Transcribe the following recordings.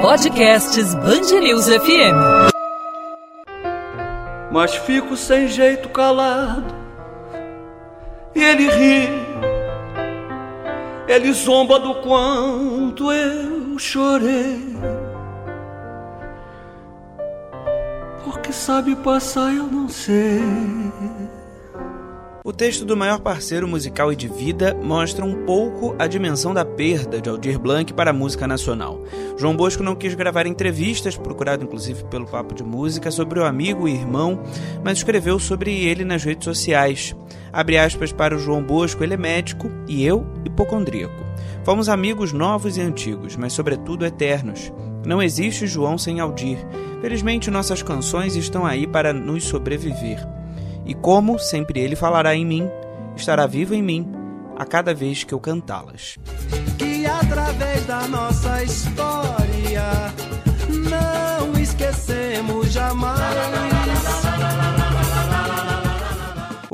Podcasts Bangerils FM. Mas fico sem jeito calado. E ele ri. Ele zomba do quanto eu chorei. Porque sabe passar, eu não sei. O texto do maior parceiro musical e de vida mostra um pouco a dimensão da perda de Aldir Blanc para a música nacional. João Bosco não quis gravar entrevistas, procurado inclusive pelo Papo de Música, sobre o amigo e irmão, mas escreveu sobre ele nas redes sociais. Abre aspas para o João Bosco, ele é médico e eu hipocondríaco. Fomos amigos novos e antigos, mas sobretudo eternos. Não existe João sem Aldir. Felizmente nossas canções estão aí para nos sobreviver. E como sempre ele falará em mim, estará vivo em mim a cada vez que eu cantá-las. Que através da nossa história não esquecemos jamais.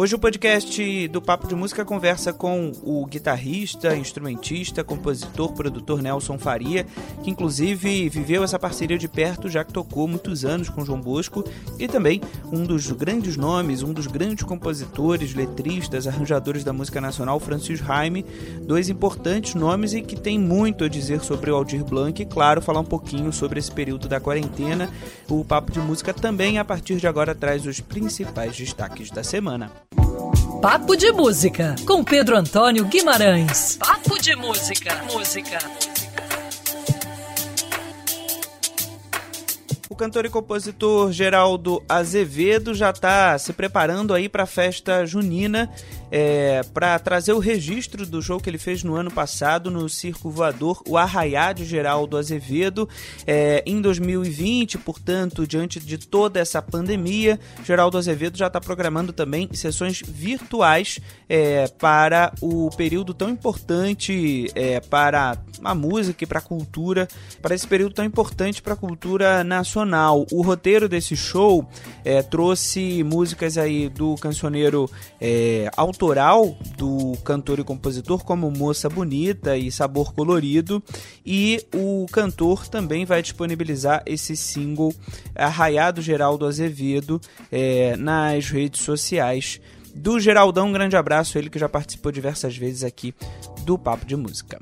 Hoje o podcast do Papo de Música conversa com o guitarrista, instrumentista, compositor, produtor Nelson Faria, que inclusive viveu essa parceria de perto, já que tocou muitos anos com João Bosco, e também um dos grandes nomes, um dos grandes compositores, letristas, arranjadores da música nacional, Francis Raime, dois importantes nomes e que tem muito a dizer sobre o Aldir Blanc e, claro, falar um pouquinho sobre esse período da quarentena. O Papo de Música também, a partir de agora, traz os principais destaques da semana. Papo de Música, com Pedro Antônio Guimarães. Papo de Música. Música. Cantor e compositor Geraldo Azevedo já está se preparando aí para a festa junina é, para trazer o registro do show que ele fez no ano passado no Circo Voador, o Arraiá de Geraldo Azevedo. É, em 2020, portanto, diante de toda essa pandemia, Geraldo Azevedo já está programando também sessões virtuais é, para o período tão importante é, para a música e para a cultura, para esse período tão importante para a cultura nacional. O roteiro desse show é, trouxe músicas aí do cancioneiro é, autoral do cantor e compositor, como Moça Bonita e Sabor Colorido, e o cantor também vai disponibilizar esse single Arraiado Geraldo Azevedo é, nas redes sociais do Geraldão. Um grande abraço, ele que já participou diversas vezes aqui do Papo de Música.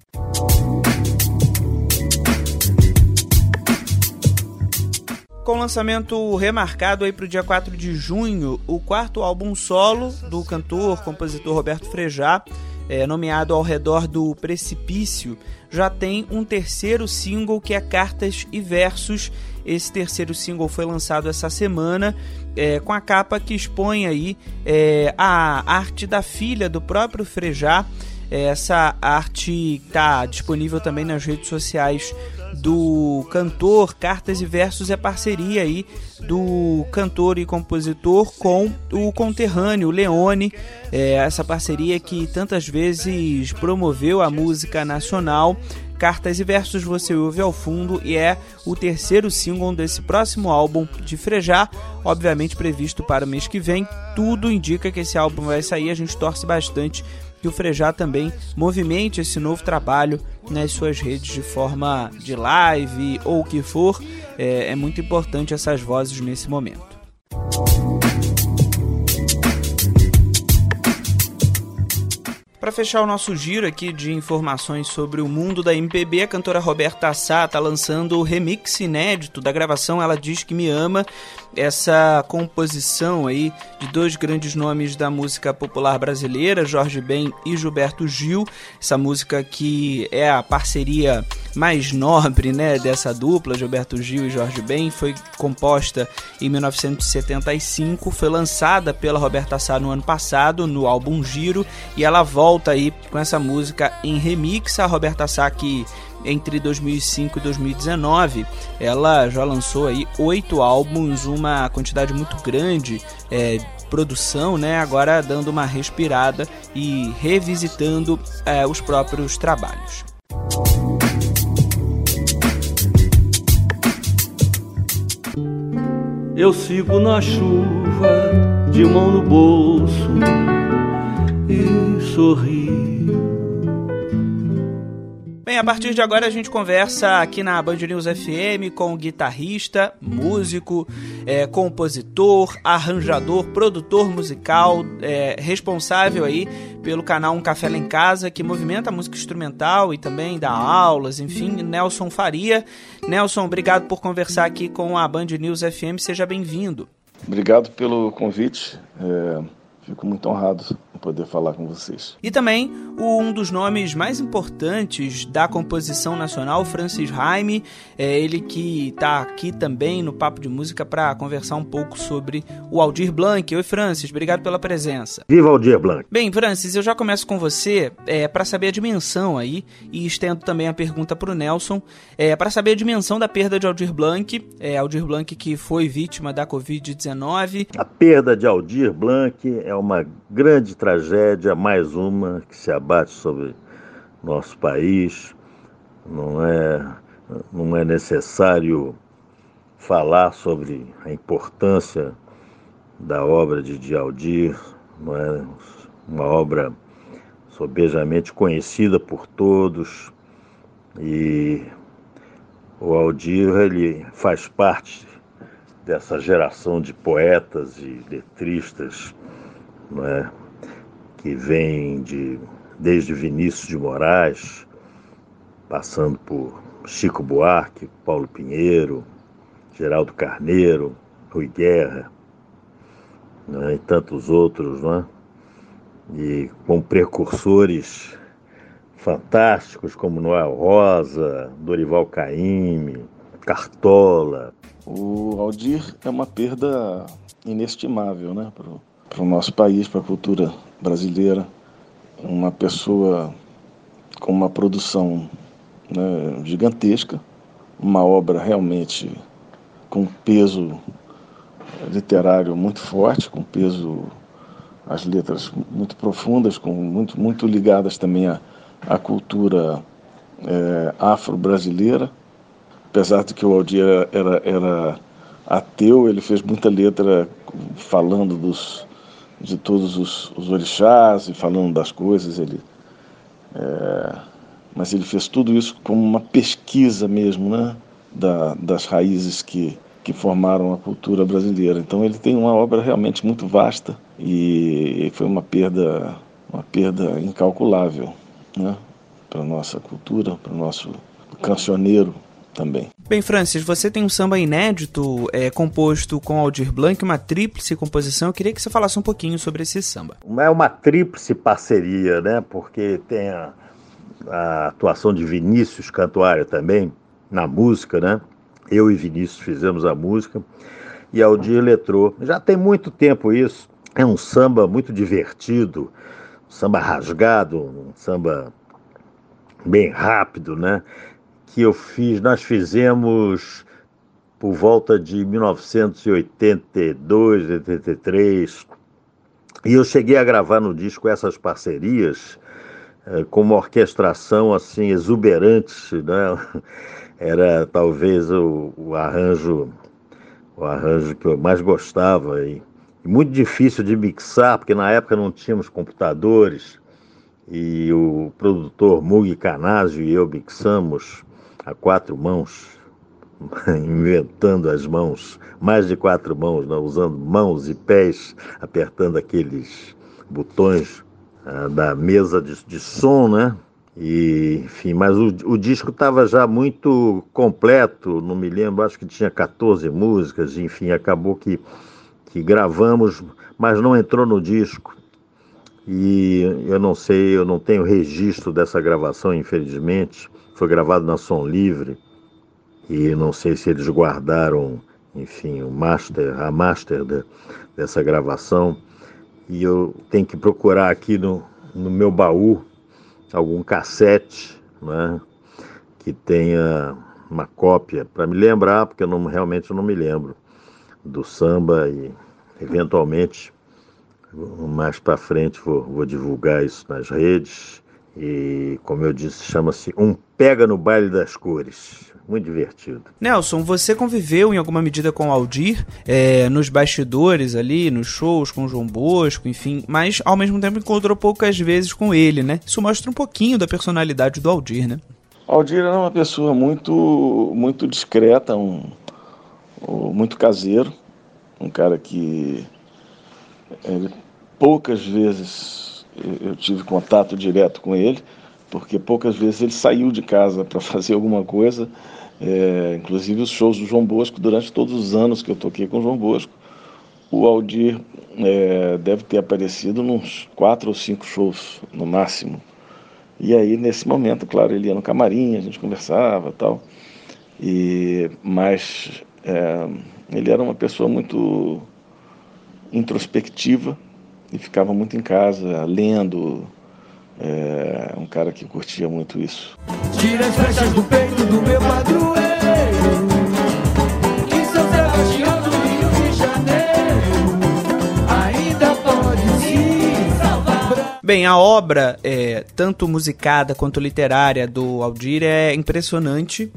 Com lançamento remarcado aí para o dia 4 de junho, o quarto álbum solo do cantor, compositor Roberto Frejá, é, nomeado ao redor do Precipício, já tem um terceiro single que é Cartas e Versos. Esse terceiro single foi lançado essa semana é, com a capa que expõe aí é, a arte da filha do próprio Frejá. Essa arte está disponível também nas redes sociais do cantor Cartas e Versos é parceria aí do cantor e compositor com o conterrâneo Leone, é, essa parceria que tantas vezes promoveu a música nacional. Cartas e Versos você ouve ao fundo e é o terceiro single desse próximo álbum de Frejá, obviamente previsto para o mês que vem. Tudo indica que esse álbum vai sair, a gente torce bastante que o Frejá também movimente esse novo trabalho nas suas redes de forma de live ou o que for. É, é muito importante essas vozes nesse momento. Para fechar o nosso giro aqui de informações sobre o mundo da MPB, a cantora Roberta Sá está lançando o remix inédito da gravação Ela Diz Que Me Ama, essa composição aí de dois grandes nomes da música popular brasileira, Jorge Ben e Gilberto Gil, essa música que é a parceria mais nobre né, dessa dupla, Gilberto Gil e Jorge Ben, foi composta em 1975, foi lançada pela Roberta Sá no ano passado, no álbum Giro, e ela volta aí com essa música em remix. A Roberta Sá que entre 2005 e 2019, ela já lançou aí oito álbuns, uma quantidade muito grande é, produção, né? Agora dando uma respirada e revisitando é, os próprios trabalhos. Eu sigo na chuva, de mão no bolso e sorrio. Bem, a partir de agora a gente conversa aqui na Band News FM com o guitarrista, músico, é, compositor, arranjador, produtor musical, é, responsável aí pelo canal Um Café Lá em Casa, que movimenta a música instrumental e também dá aulas, enfim, Nelson Faria. Nelson, obrigado por conversar aqui com a Band News FM, seja bem-vindo. Obrigado pelo convite. É, fico muito honrado poder falar com vocês. E também um dos nomes mais importantes da composição nacional, Francis Raime, é ele que está aqui também no Papo de Música para conversar um pouco sobre o Aldir Blanc. Oi, Francis, obrigado pela presença. Viva Aldir Blanc! Bem, Francis, eu já começo com você é, para saber a dimensão aí e estendo também a pergunta para o Nelson, é, para saber a dimensão da perda de Aldir Blanc, é, Aldir Blanc que foi vítima da Covid-19. A perda de Aldir Blanc é uma grande tragédia, mais uma que se abate sobre nosso país. Não é, não é necessário falar sobre a importância da obra de Aldir, não é uma obra sobejamente conhecida por todos e o Aldir ele faz parte dessa geração de poetas e letristas é? que vem de, desde Vinícius de Moraes, passando por Chico Buarque, Paulo Pinheiro, Geraldo Carneiro, Rui Guerra, é? e tantos outros, não é? e com precursores fantásticos como Noel Rosa, Dorival Caymmi, Cartola. O Aldir é uma perda inestimável né, para o nosso país, para a cultura brasileira. Uma pessoa com uma produção né, gigantesca, uma obra realmente com peso literário muito forte, com peso, as letras muito profundas, com muito, muito ligadas também à, à cultura é, afro-brasileira. Apesar de que o Aldir era, era, era ateu, ele fez muita letra falando dos, de todos os, os orixás e falando das coisas. Ele, é, mas ele fez tudo isso como uma pesquisa mesmo, né? Da, das raízes que, que formaram a cultura brasileira. Então ele tem uma obra realmente muito vasta e foi uma perda, uma perda incalculável, né? Para a nossa cultura, para o nosso cancioneiro também. Bem, Francis, você tem um samba inédito é, composto com Aldir Blanc, uma tríplice composição. Eu queria que você falasse um pouquinho sobre esse samba. É uma tríplice parceria, né? Porque tem a, a atuação de Vinícius Cantuária também na música, né? Eu e Vinícius fizemos a música e Aldir letrou. Já tem muito tempo isso. É um samba muito divertido, um samba rasgado, um samba bem rápido, né? Que eu fiz, nós fizemos por volta de 1982, 83, e eu cheguei a gravar no disco essas parcerias eh, com uma orquestração assim exuberante, né? Era talvez o, o arranjo o arranjo que eu mais gostava e, e muito difícil de mixar, porque na época não tínhamos computadores e o produtor Mug Canásio e eu mixamos a quatro mãos, inventando as mãos, mais de quatro mãos, não, usando mãos e pés, apertando aqueles botões ah, da mesa de, de, som, né? E, enfim, mas o, o disco estava já muito completo, não me lembro, acho que tinha 14 músicas, enfim, acabou que, que gravamos, mas não entrou no disco. E eu não sei, eu não tenho registro dessa gravação, infelizmente foi gravado na Som Livre e não sei se eles guardaram, enfim, o master, a master de, dessa gravação. E eu tenho que procurar aqui no, no meu baú algum cassete, né, que tenha uma cópia para me lembrar, porque eu não, realmente não me lembro do samba e eventualmente mais para frente vou, vou divulgar isso nas redes e, como eu disse, chama-se Um Pega no Baile das Cores. Muito divertido. Nelson, você conviveu em alguma medida com o Aldir, é, nos bastidores ali, nos shows com o João Bosco, enfim, mas ao mesmo tempo encontrou poucas vezes com ele, né? Isso mostra um pouquinho da personalidade do Aldir, né? Aldir era uma pessoa muito, muito discreta, um, um, muito caseiro, um cara que ele, poucas vezes eu tive contato direto com ele, porque poucas vezes ele saiu de casa para fazer alguma coisa, é, inclusive os shows do João Bosco, durante todos os anos que eu toquei com o João Bosco, o Aldir é, deve ter aparecido nos quatro ou cinco shows no máximo. E aí, nesse momento, claro, ele ia no camarim, a gente conversava tal. E, mas é, ele era uma pessoa muito introspectiva e ficava muito em casa, lendo. É, um cara que curtia muito isso. Tira as flechas do peito do meu padroeiro. Bem, a obra, é, tanto musicada quanto literária do Aldir é impressionante.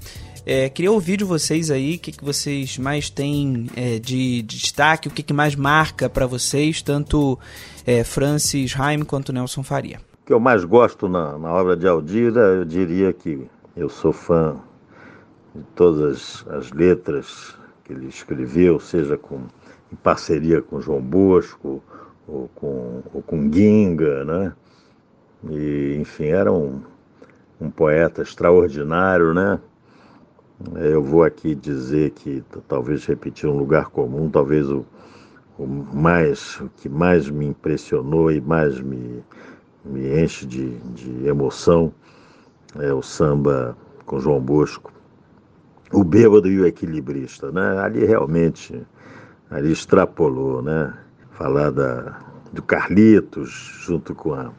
É, queria ouvir de vocês aí o que, que vocês mais têm é, de, de, destaque, o que, que mais marca para vocês, tanto é, Francis Haim quanto Nelson Faria. O que eu mais gosto na, na obra de Aldir, eu diria que eu sou fã de todas as letras que ele escreveu, seja com, em parceria com João Bosco, ou com, ou com Ginga, né? E, enfim, era um, um poeta extraordinário, né? Eu vou aqui dizer que talvez repetir um lugar comum, talvez o, o mais o que mais me impressionou e mais me, me enche de, de emoção é o samba com João Bosco, o bêbado e o equilibrista, né? Ali realmente ali extrapolou, né? falar da, do Carlitos, junto com a,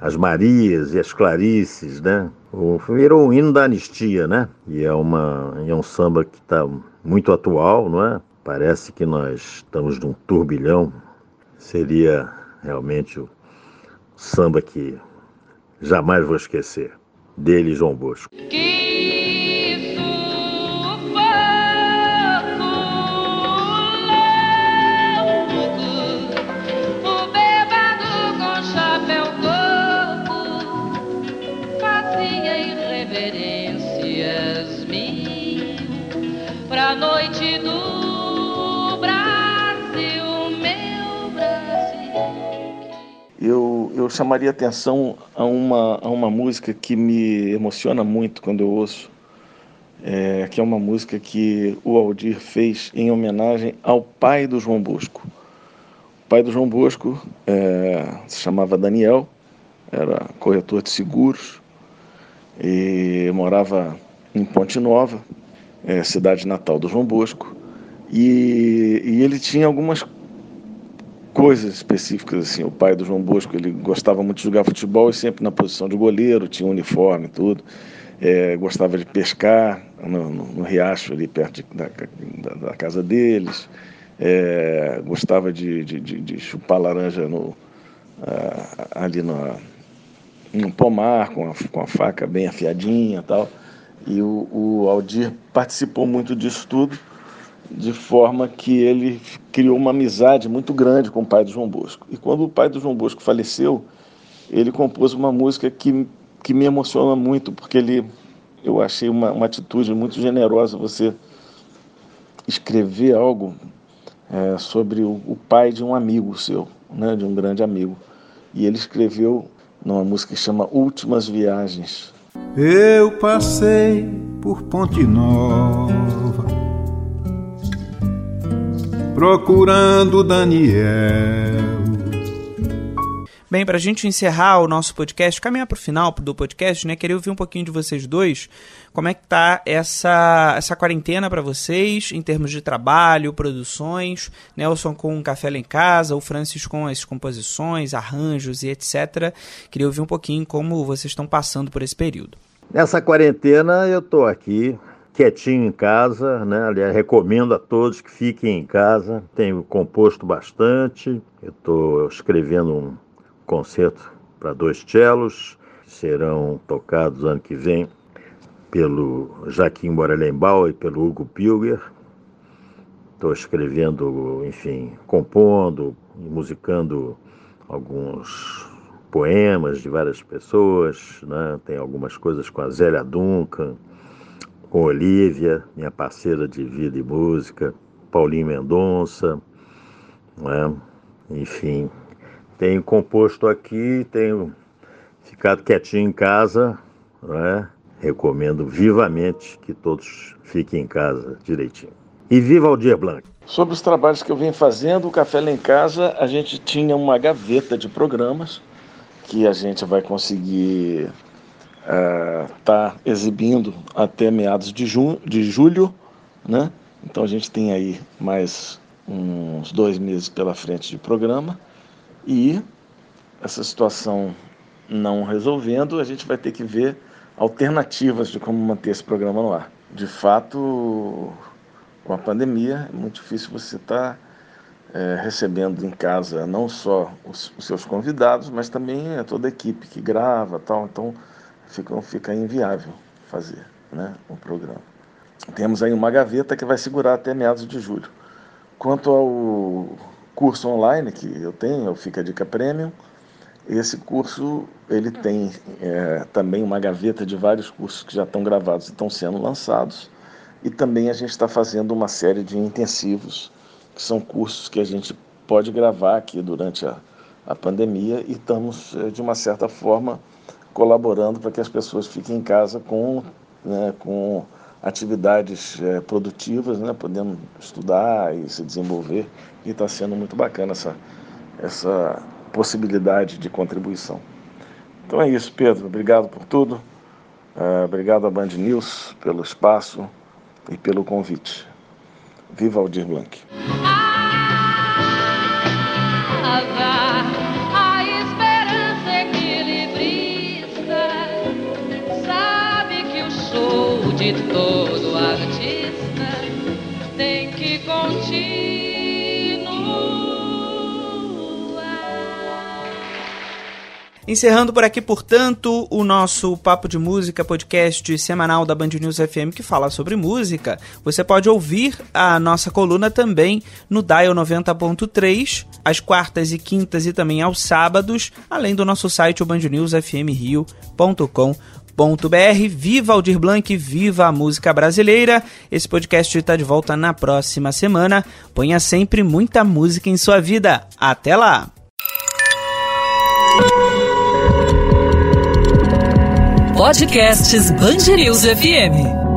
as Marias e as Clarices, né? O, virou um hino da anistia, né? E é, uma, é um samba que está muito atual, não é? Parece que nós estamos num turbilhão. Seria realmente o samba que jamais vou esquecer. Dele, João Bosco. Que... eu chamaria atenção a uma, a uma música que me emociona muito quando eu ouço, é, que é uma música que o Aldir fez em homenagem ao pai do João Bosco. O pai do João Bosco é, se chamava Daniel, era corretor de seguros e morava em Ponte Nova, é, cidade natal do João Bosco. E, e ele tinha algumas coisas específicas assim. O pai do João Bosco ele gostava muito de jogar futebol e sempre na posição de goleiro, tinha um uniforme e tudo. É, gostava de pescar no, no, no riacho ali perto de, da, da, da, casa deles. É, gostava de, de, de, chupar laranja no, ali no, no pomar com a, com a faca bem afiadinha tal. E o, o Aldir participou muito disso tudo de forma que ele criou uma amizade muito grande com o pai do João Bosco. E quando o pai do João Bosco faleceu, ele compôs uma música que, que me emociona muito, porque ele, eu achei uma, uma atitude muito generosa você escrever algo é, sobre o, o, pai de um amigo seu, né, de um grande amigo. E ele escreveu numa música que chama Últimas Viagens. Eu passei por Ponte Nova procurando Daniel. Bem, para a gente encerrar o nosso podcast, caminhar para o final do podcast, né? Queria ouvir um pouquinho de vocês dois. Como é que tá essa, essa quarentena para vocês, em termos de trabalho, produções? Nelson com um café lá em casa, o Francis com as composições, arranjos e etc. Queria ouvir um pouquinho como vocês estão passando por esse período. Nessa quarentena eu estou aqui quietinho em casa, né? Aliás, recomendo a todos que fiquem em casa. Tenho composto bastante. Eu estou escrevendo um concerto para dois cellos que serão tocados ano que vem pelo Jaquim Morelenbaum e pelo Hugo Pilger. Estou escrevendo, enfim, compondo e musicando alguns poemas de várias pessoas, né? tem algumas coisas com a Zélia Duncan, com Olivia, minha parceira de vida e música, Paulinho Mendonça, né? enfim. Tenho composto aqui, tenho ficado quietinho em casa, né? recomendo vivamente que todos fiquem em casa direitinho. E viva Aldir Blanc! Sobre os trabalhos que eu venho fazendo, o Café Lá em Casa, a gente tinha uma gaveta de programas que a gente vai conseguir estar uh, tá exibindo até meados de, junho, de julho, né? Então a gente tem aí mais uns dois meses pela frente de programa e essa situação não resolvendo, a gente vai ter que ver alternativas de como manter esse programa no ar. De fato, com a pandemia, é muito difícil você estar tá, é, recebendo em casa não só os, os, seus convidados, mas também toda a equipe que grava tal. Então fica, fica inviável fazer né, o programa. Temos aí uma gaveta que vai segurar até meados de julho. Quanto ao curso online que eu tenho, o Fica Dica Premium, esse curso ele tem é, também uma gaveta de vários cursos que já estão gravados e estão sendo lançados. E também a gente está fazendo uma série de intensivos, que são cursos que a gente pode gravar aqui durante a, a pandemia e estamos, é, de uma certa forma, colaborando para que as pessoas fiquem em casa com, né, com atividades é, produtivas, né, podendo estudar e se desenvolver. E está sendo muito bacana essa, essa possibilidade de contribuição. Então é isso, Pedro. Obrigado por tudo. Uh, obrigado à Band News pelo espaço e pelo convite. Viva Aldir Blanc. Todo artista tem que continuar. Encerrando por aqui, portanto, o nosso Papo de Música podcast semanal da Band News FM que fala sobre música. Você pode ouvir a nossa coluna também no Dial 90.3, às quartas e quintas e também aos sábados, além do nosso site, o br Viva Aldir Blanc, viva a música brasileira. Esse podcast está de volta na próxima semana. Ponha sempre muita música em sua vida. Até lá! Podcasts Bangerils FM.